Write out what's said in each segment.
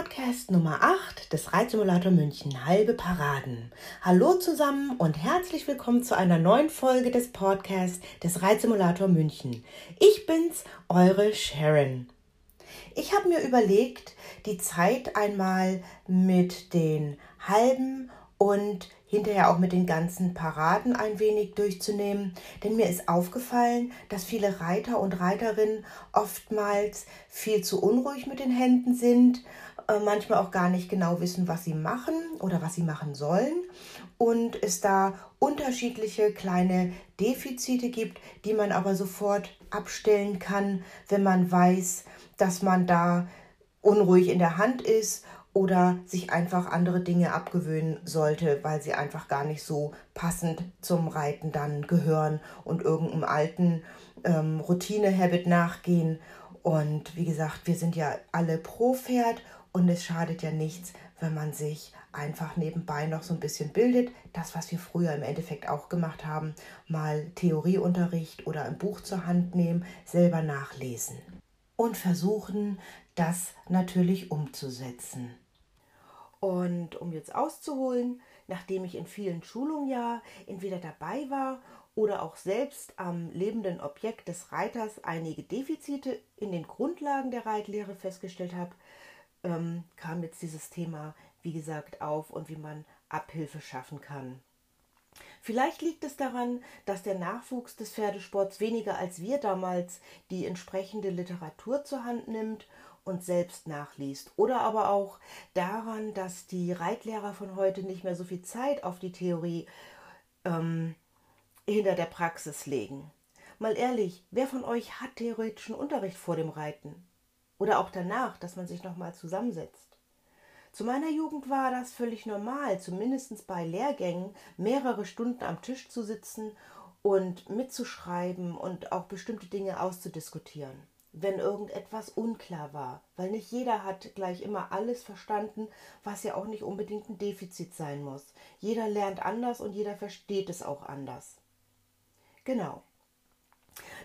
Podcast Nummer 8 des Reitsimulator München Halbe Paraden. Hallo zusammen und herzlich willkommen zu einer neuen Folge des Podcasts des Reitsimulator München. Ich bin's, eure Sharon. Ich habe mir überlegt, die Zeit einmal mit den halben und hinterher auch mit den ganzen Paraden ein wenig durchzunehmen, denn mir ist aufgefallen, dass viele Reiter und Reiterinnen oftmals viel zu unruhig mit den Händen sind, manchmal auch gar nicht genau wissen, was sie machen oder was sie machen sollen und es da unterschiedliche kleine Defizite gibt, die man aber sofort abstellen kann, wenn man weiß, dass man da unruhig in der Hand ist oder sich einfach andere Dinge abgewöhnen sollte, weil sie einfach gar nicht so passend zum Reiten dann gehören und irgendeinem alten ähm, Routine-Habit nachgehen. Und wie gesagt, wir sind ja alle pro Pferd und es schadet ja nichts, wenn man sich einfach nebenbei noch so ein bisschen bildet. Das, was wir früher im Endeffekt auch gemacht haben, mal Theorieunterricht oder ein Buch zur Hand nehmen, selber nachlesen und versuchen, das natürlich umzusetzen. Und um jetzt auszuholen, nachdem ich in vielen Schulungen ja entweder dabei war oder auch selbst am lebenden Objekt des Reiters einige Defizite in den Grundlagen der Reitlehre festgestellt habe, ähm, kam jetzt dieses Thema, wie gesagt, auf und wie man Abhilfe schaffen kann. Vielleicht liegt es daran, dass der Nachwuchs des Pferdesports weniger als wir damals die entsprechende Literatur zur Hand nimmt und selbst nachliest. Oder aber auch daran, dass die Reitlehrer von heute nicht mehr so viel Zeit auf die Theorie ähm, hinter der Praxis legen. Mal ehrlich, wer von euch hat theoretischen Unterricht vor dem Reiten? Oder auch danach, dass man sich nochmal zusammensetzt? Zu meiner Jugend war das völlig normal, zumindest bei Lehrgängen mehrere Stunden am Tisch zu sitzen und mitzuschreiben und auch bestimmte Dinge auszudiskutieren wenn irgendetwas unklar war, weil nicht jeder hat gleich immer alles verstanden, was ja auch nicht unbedingt ein Defizit sein muss. Jeder lernt anders und jeder versteht es auch anders. Genau.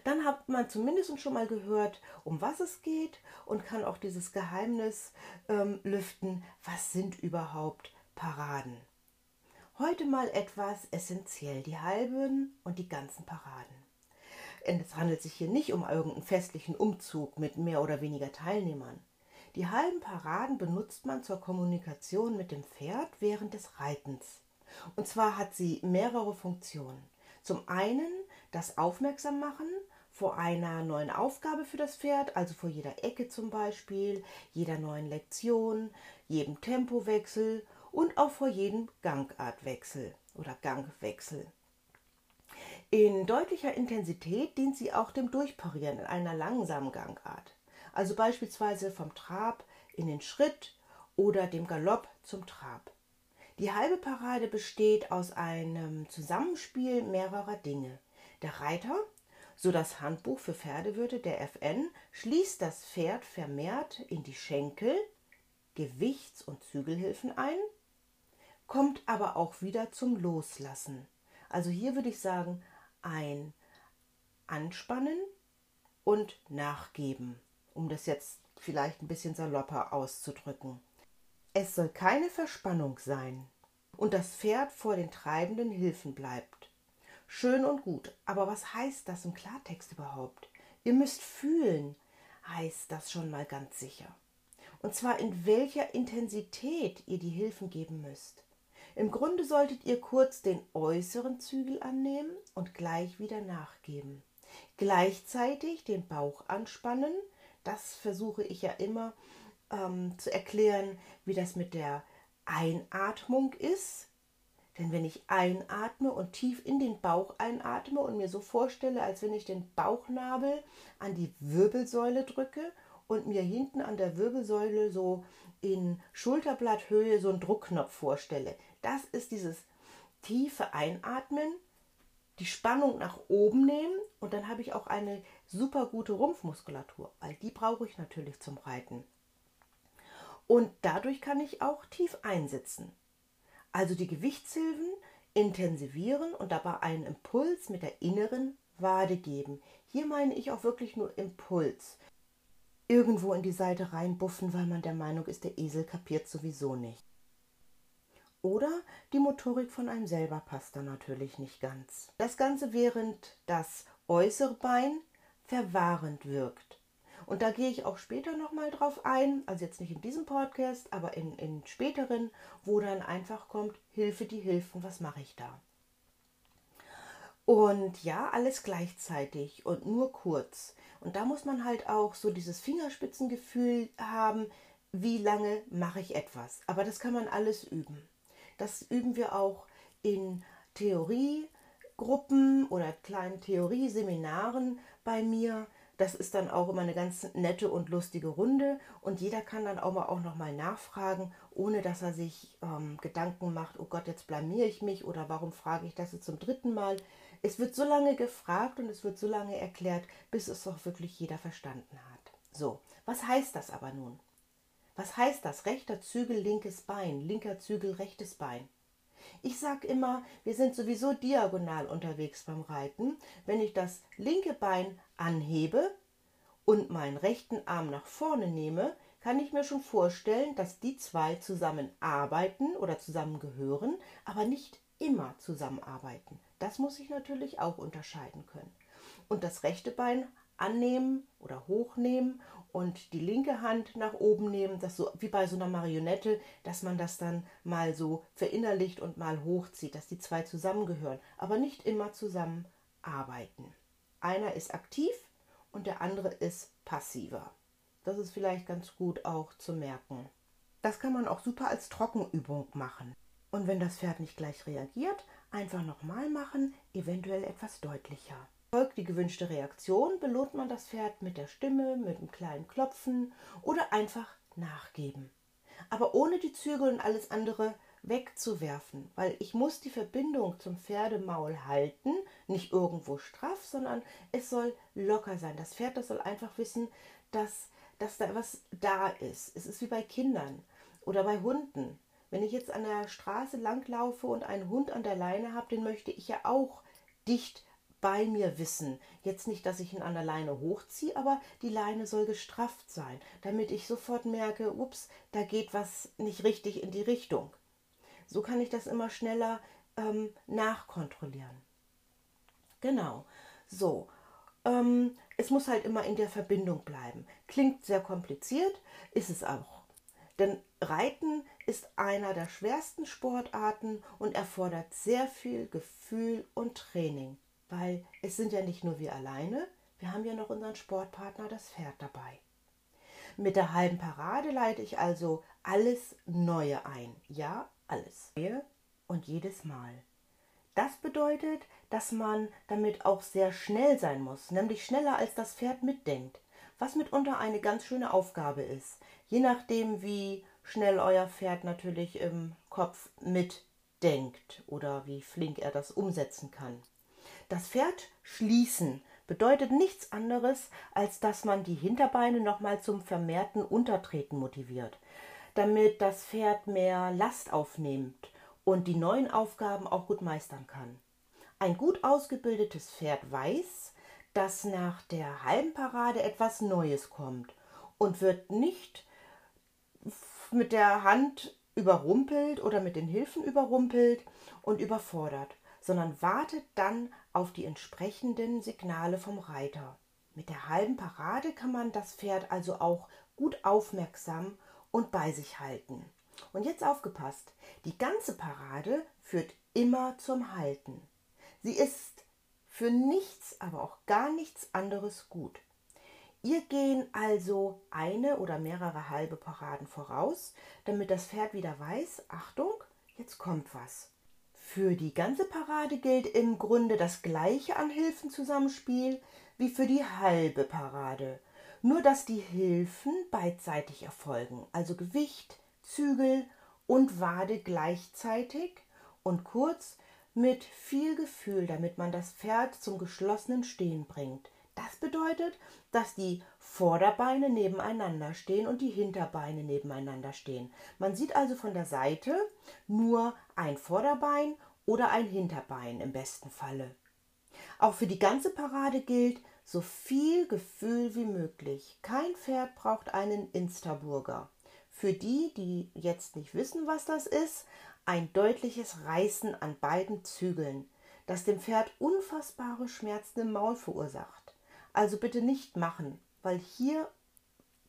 Dann hat man zumindest schon mal gehört, um was es geht und kann auch dieses Geheimnis ähm, lüften, was sind überhaupt Paraden. Heute mal etwas essentiell, die halben und die ganzen Paraden. Es handelt sich hier nicht um irgendeinen festlichen Umzug mit mehr oder weniger Teilnehmern. Die halben Paraden benutzt man zur Kommunikation mit dem Pferd während des Reitens. Und zwar hat sie mehrere Funktionen. Zum einen das Aufmerksammachen vor einer neuen Aufgabe für das Pferd, also vor jeder Ecke zum Beispiel, jeder neuen Lektion, jedem Tempowechsel und auch vor jedem Gangartwechsel oder Gangwechsel. In deutlicher Intensität dient sie auch dem Durchparieren in einer langsamen Gangart, also beispielsweise vom Trab in den Schritt oder dem Galopp zum Trab. Die halbe Parade besteht aus einem Zusammenspiel mehrerer Dinge. Der Reiter, so das Handbuch für Pferdewürde der FN, schließt das Pferd vermehrt in die Schenkel, Gewichts- und Zügelhilfen ein, kommt aber auch wieder zum Loslassen. Also hier würde ich sagen, ein Anspannen und Nachgeben, um das jetzt vielleicht ein bisschen salopper auszudrücken. Es soll keine Verspannung sein und das Pferd vor den treibenden Hilfen bleibt. Schön und gut, aber was heißt das im Klartext überhaupt? Ihr müsst fühlen, heißt das schon mal ganz sicher. Und zwar in welcher Intensität ihr die Hilfen geben müsst. Im Grunde solltet ihr kurz den äußeren Zügel annehmen und gleich wieder nachgeben. Gleichzeitig den Bauch anspannen. Das versuche ich ja immer ähm, zu erklären, wie das mit der Einatmung ist. Denn wenn ich einatme und tief in den Bauch einatme und mir so vorstelle, als wenn ich den Bauchnabel an die Wirbelsäule drücke und mir hinten an der Wirbelsäule so in Schulterblatthöhe so einen Druckknopf vorstelle, das ist dieses tiefe Einatmen, die Spannung nach oben nehmen und dann habe ich auch eine super gute Rumpfmuskulatur, weil die brauche ich natürlich zum Reiten. Und dadurch kann ich auch tief einsitzen. Also die Gewichtshilfen intensivieren und dabei einen Impuls mit der inneren Wade geben. Hier meine ich auch wirklich nur Impuls. irgendwo in die Seite reinbuffen, weil man der Meinung ist, der Esel kapiert sowieso nicht. Oder die Motorik von einem selber passt dann natürlich nicht ganz. Das Ganze während das äußere Bein verwahrend wirkt. Und da gehe ich auch später nochmal drauf ein, also jetzt nicht in diesem Podcast, aber in, in späteren, wo dann einfach kommt, Hilfe, die Hilfen, was mache ich da? Und ja, alles gleichzeitig und nur kurz. Und da muss man halt auch so dieses Fingerspitzengefühl haben, wie lange mache ich etwas. Aber das kann man alles üben. Das üben wir auch in Theoriegruppen oder kleinen Theorieseminaren bei mir. Das ist dann auch immer eine ganz nette und lustige Runde und jeder kann dann auch mal auch noch mal nachfragen, ohne dass er sich ähm, Gedanken macht, oh Gott, jetzt blamiere ich mich oder warum frage ich das jetzt zum dritten Mal. Es wird so lange gefragt und es wird so lange erklärt, bis es auch wirklich jeder verstanden hat. So, was heißt das aber nun? Was heißt das? Rechter Zügel, linkes Bein, linker Zügel, rechtes Bein. Ich sage immer, wir sind sowieso diagonal unterwegs beim Reiten. Wenn ich das linke Bein anhebe und meinen rechten Arm nach vorne nehme, kann ich mir schon vorstellen, dass die zwei zusammen arbeiten oder zusammengehören, aber nicht immer zusammenarbeiten. Das muss ich natürlich auch unterscheiden können. Und das rechte Bein annehmen oder hochnehmen und die linke Hand nach oben nehmen, das so wie bei so einer Marionette, dass man das dann mal so verinnerlicht und mal hochzieht, dass die zwei zusammengehören, aber nicht immer zusammen arbeiten. Einer ist aktiv und der andere ist passiver. Das ist vielleicht ganz gut auch zu merken. Das kann man auch super als Trockenübung machen. Und wenn das Pferd nicht gleich reagiert, einfach nochmal machen, eventuell etwas deutlicher. Folgt die gewünschte Reaktion, belohnt man das Pferd mit der Stimme, mit einem kleinen Klopfen oder einfach nachgeben. Aber ohne die Zügel und alles andere wegzuwerfen, weil ich muss die Verbindung zum Pferdemaul halten, nicht irgendwo straff, sondern es soll locker sein. Das Pferd, das soll einfach wissen, dass, dass da was da ist. Es ist wie bei Kindern oder bei Hunden. Wenn ich jetzt an der Straße langlaufe und einen Hund an der Leine habe, den möchte ich ja auch dicht bei mir wissen. Jetzt nicht, dass ich ihn an der Leine hochziehe, aber die Leine soll gestrafft sein, damit ich sofort merke, ups, da geht was nicht richtig in die Richtung. So kann ich das immer schneller ähm, nachkontrollieren. Genau. So. Ähm, es muss halt immer in der Verbindung bleiben. Klingt sehr kompliziert, ist es auch. Denn Reiten ist einer der schwersten Sportarten und erfordert sehr viel Gefühl und Training weil es sind ja nicht nur wir alleine, wir haben ja noch unseren Sportpartner, das Pferd dabei. Mit der halben Parade leite ich also alles Neue ein. Ja, alles. Und jedes Mal. Das bedeutet, dass man damit auch sehr schnell sein muss, nämlich schneller als das Pferd mitdenkt, was mitunter eine ganz schöne Aufgabe ist, je nachdem, wie schnell euer Pferd natürlich im Kopf mitdenkt oder wie flink er das umsetzen kann. Das Pferd schließen bedeutet nichts anderes, als dass man die Hinterbeine nochmal zum vermehrten Untertreten motiviert, damit das Pferd mehr Last aufnimmt und die neuen Aufgaben auch gut meistern kann. Ein gut ausgebildetes Pferd weiß, dass nach der halben Parade etwas Neues kommt und wird nicht mit der Hand überrumpelt oder mit den Hilfen überrumpelt und überfordert, sondern wartet dann auf die entsprechenden Signale vom Reiter. Mit der halben Parade kann man das Pferd also auch gut aufmerksam und bei sich halten. Und jetzt aufgepasst, die ganze Parade führt immer zum Halten. Sie ist für nichts, aber auch gar nichts anderes gut. Ihr gehen also eine oder mehrere halbe Paraden voraus, damit das Pferd wieder weiß, Achtung, jetzt kommt was. Für die ganze Parade gilt im Grunde das gleiche an Hilfenzusammenspiel wie für die halbe Parade, nur dass die Hilfen beidseitig erfolgen, also Gewicht, Zügel und Wade gleichzeitig und kurz mit viel Gefühl, damit man das Pferd zum geschlossenen Stehen bringt. Das bedeutet, dass die Vorderbeine nebeneinander stehen und die Hinterbeine nebeneinander stehen. Man sieht also von der Seite nur ein Vorderbein oder ein Hinterbein im besten Falle. Auch für die ganze Parade gilt, so viel Gefühl wie möglich. Kein Pferd braucht einen Instaburger. Für die, die jetzt nicht wissen, was das ist, ein deutliches Reißen an beiden Zügeln, das dem Pferd unfassbare Schmerzen im Maul verursacht. Also bitte nicht machen, weil hier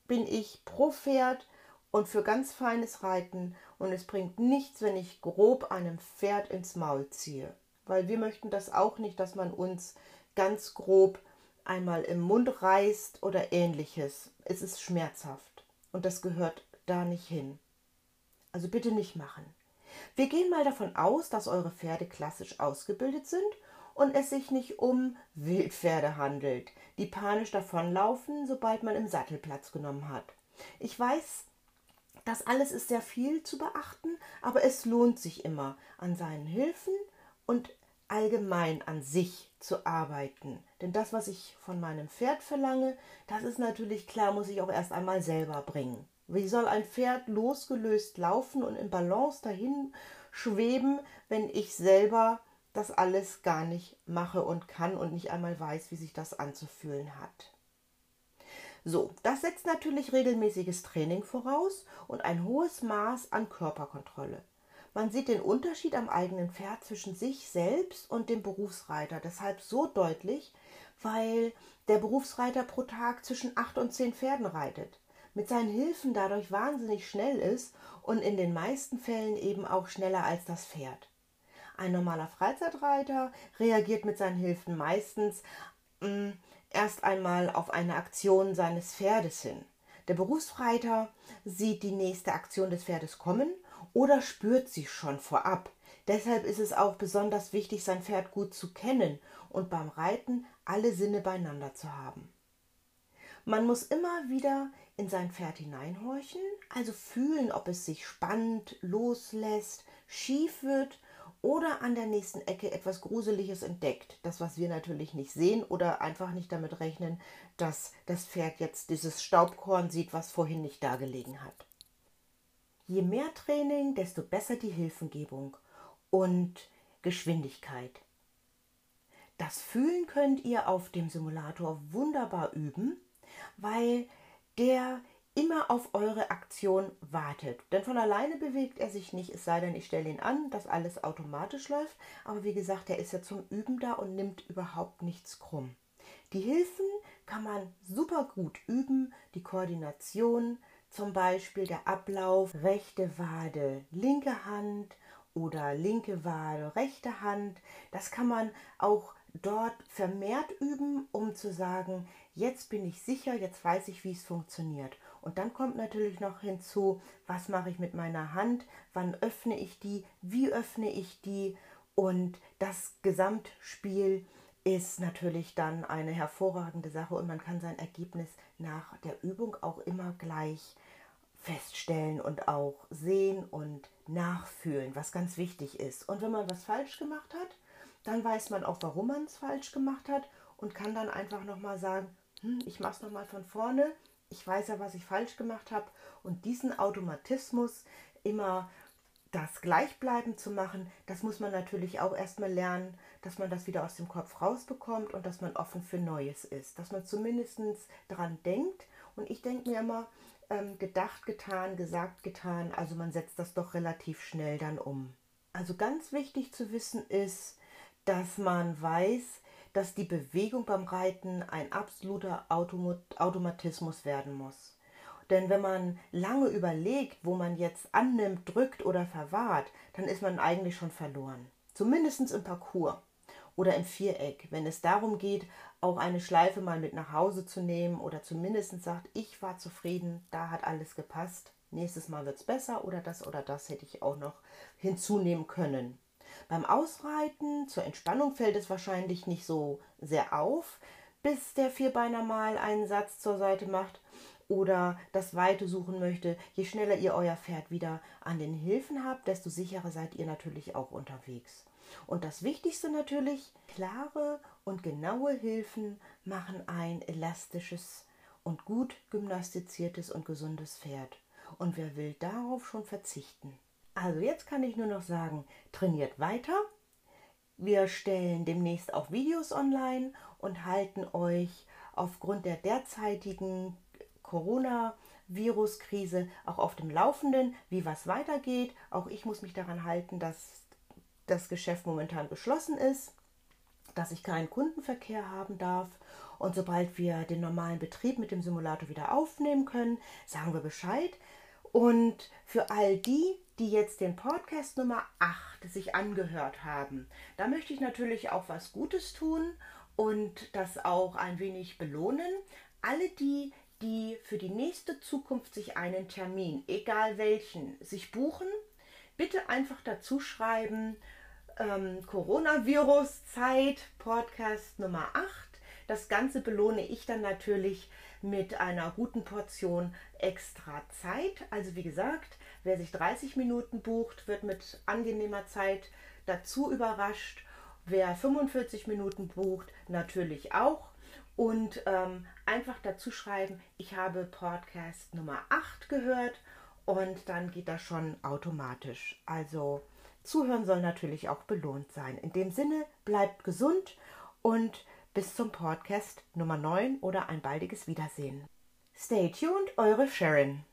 bin ich pro Pferd und für ganz feines Reiten und es bringt nichts, wenn ich grob einem Pferd ins Maul ziehe. Weil wir möchten das auch nicht, dass man uns ganz grob einmal im Mund reißt oder ähnliches. Es ist schmerzhaft und das gehört da nicht hin. Also bitte nicht machen. Wir gehen mal davon aus, dass eure Pferde klassisch ausgebildet sind und es sich nicht um Wildpferde handelt, die panisch davonlaufen, sobald man im Sattel Platz genommen hat. Ich weiß, das alles ist sehr viel zu beachten, aber es lohnt sich immer, an seinen Hilfen und allgemein an sich zu arbeiten. Denn das, was ich von meinem Pferd verlange, das ist natürlich klar, muss ich auch erst einmal selber bringen. Wie soll ein Pferd losgelöst laufen und in Balance dahin schweben, wenn ich selber das alles gar nicht mache und kann und nicht einmal weiß, wie sich das anzufühlen hat? So, das setzt natürlich regelmäßiges Training voraus und ein hohes Maß an Körperkontrolle. Man sieht den Unterschied am eigenen Pferd zwischen sich selbst und dem Berufsreiter deshalb so deutlich, weil der Berufsreiter pro Tag zwischen acht und zehn Pferden reitet, mit seinen Hilfen dadurch wahnsinnig schnell ist und in den meisten Fällen eben auch schneller als das Pferd. Ein normaler Freizeitreiter reagiert mit seinen Hilfen meistens mm, erst einmal auf eine Aktion seines Pferdes hin. Der Berufsreiter sieht die nächste Aktion des Pferdes kommen oder spürt sie schon vorab. Deshalb ist es auch besonders wichtig, sein Pferd gut zu kennen und beim Reiten alle Sinne beieinander zu haben. Man muss immer wieder in sein Pferd hineinhorchen, also fühlen, ob es sich spannt, loslässt, schief wird oder an der nächsten Ecke etwas Gruseliges entdeckt. Das, was wir natürlich nicht sehen oder einfach nicht damit rechnen, dass das Pferd jetzt dieses Staubkorn sieht, was vorhin nicht da gelegen hat. Je mehr Training, desto besser die Hilfengebung und Geschwindigkeit. Das Fühlen könnt ihr auf dem Simulator wunderbar üben, weil der immer auf eure Aktion wartet. Denn von alleine bewegt er sich nicht, es sei denn, ich stelle ihn an, dass alles automatisch läuft. Aber wie gesagt, er ist ja zum Üben da und nimmt überhaupt nichts krumm. Die Hilfen kann man super gut üben, die Koordination, zum Beispiel der Ablauf rechte Wade, linke Hand oder linke Wade, rechte Hand. Das kann man auch dort vermehrt üben, um zu sagen, jetzt bin ich sicher, jetzt weiß ich, wie es funktioniert. Und dann kommt natürlich noch hinzu, was mache ich mit meiner Hand, wann öffne ich die, wie öffne ich die und das Gesamtspiel ist natürlich dann eine hervorragende Sache und man kann sein Ergebnis nach der Übung auch immer gleich feststellen und auch sehen und nachfühlen, was ganz wichtig ist. Und wenn man was falsch gemacht hat, dann weiß man auch, warum man es falsch gemacht hat und kann dann einfach nochmal sagen, hm, ich mache es nochmal von vorne, ich weiß ja, was ich falsch gemacht habe und diesen Automatismus immer das Gleichbleiben zu machen, das muss man natürlich auch erstmal lernen, dass man das wieder aus dem Kopf rausbekommt und dass man offen für Neues ist, dass man zumindest daran denkt. Und ich denke mir immer, ähm, gedacht, getan, gesagt, getan. Also man setzt das doch relativ schnell dann um. Also ganz wichtig zu wissen ist, dass man weiß, dass die Bewegung beim Reiten ein absoluter Automatismus werden muss. Denn wenn man lange überlegt, wo man jetzt annimmt, drückt oder verwahrt, dann ist man eigentlich schon verloren. Zumindest im Parcours oder im Viereck, wenn es darum geht, auch eine Schleife mal mit nach Hause zu nehmen oder zumindest sagt, ich war zufrieden, da hat alles gepasst, nächstes Mal wird es besser oder das oder das hätte ich auch noch hinzunehmen können. Beim Ausreiten zur Entspannung fällt es wahrscheinlich nicht so sehr auf, bis der Vierbeiner mal einen Satz zur Seite macht oder das Weite suchen möchte. Je schneller ihr euer Pferd wieder an den Hilfen habt, desto sicherer seid ihr natürlich auch unterwegs. Und das Wichtigste natürlich, klare und genaue Hilfen machen ein elastisches und gut gymnastiziertes und gesundes Pferd. Und wer will darauf schon verzichten? Also jetzt kann ich nur noch sagen, trainiert weiter. Wir stellen demnächst auch Videos online und halten euch aufgrund der derzeitigen Corona-Virus-Krise auch auf dem Laufenden, wie was weitergeht. Auch ich muss mich daran halten, dass das Geschäft momentan geschlossen ist, dass ich keinen Kundenverkehr haben darf. Und sobald wir den normalen Betrieb mit dem Simulator wieder aufnehmen können, sagen wir Bescheid. Und für all die, die jetzt den Podcast Nummer 8 sich angehört haben, da möchte ich natürlich auch was Gutes tun und das auch ein wenig belohnen. Alle die, die für die nächste Zukunft sich einen Termin, egal welchen, sich buchen, bitte einfach dazu schreiben, ähm, Coronavirus-Zeit, Podcast Nummer 8. Das Ganze belohne ich dann natürlich mit einer guten Portion extra Zeit. Also wie gesagt, wer sich 30 Minuten bucht, wird mit angenehmer Zeit dazu überrascht. Wer 45 Minuten bucht, natürlich auch. Und ähm, einfach dazu schreiben, ich habe Podcast Nummer 8 gehört und dann geht das schon automatisch. Also zuhören soll natürlich auch belohnt sein. In dem Sinne, bleibt gesund und bis zum Podcast Nummer 9 oder ein baldiges Wiedersehen. Stay tuned, eure Sharon.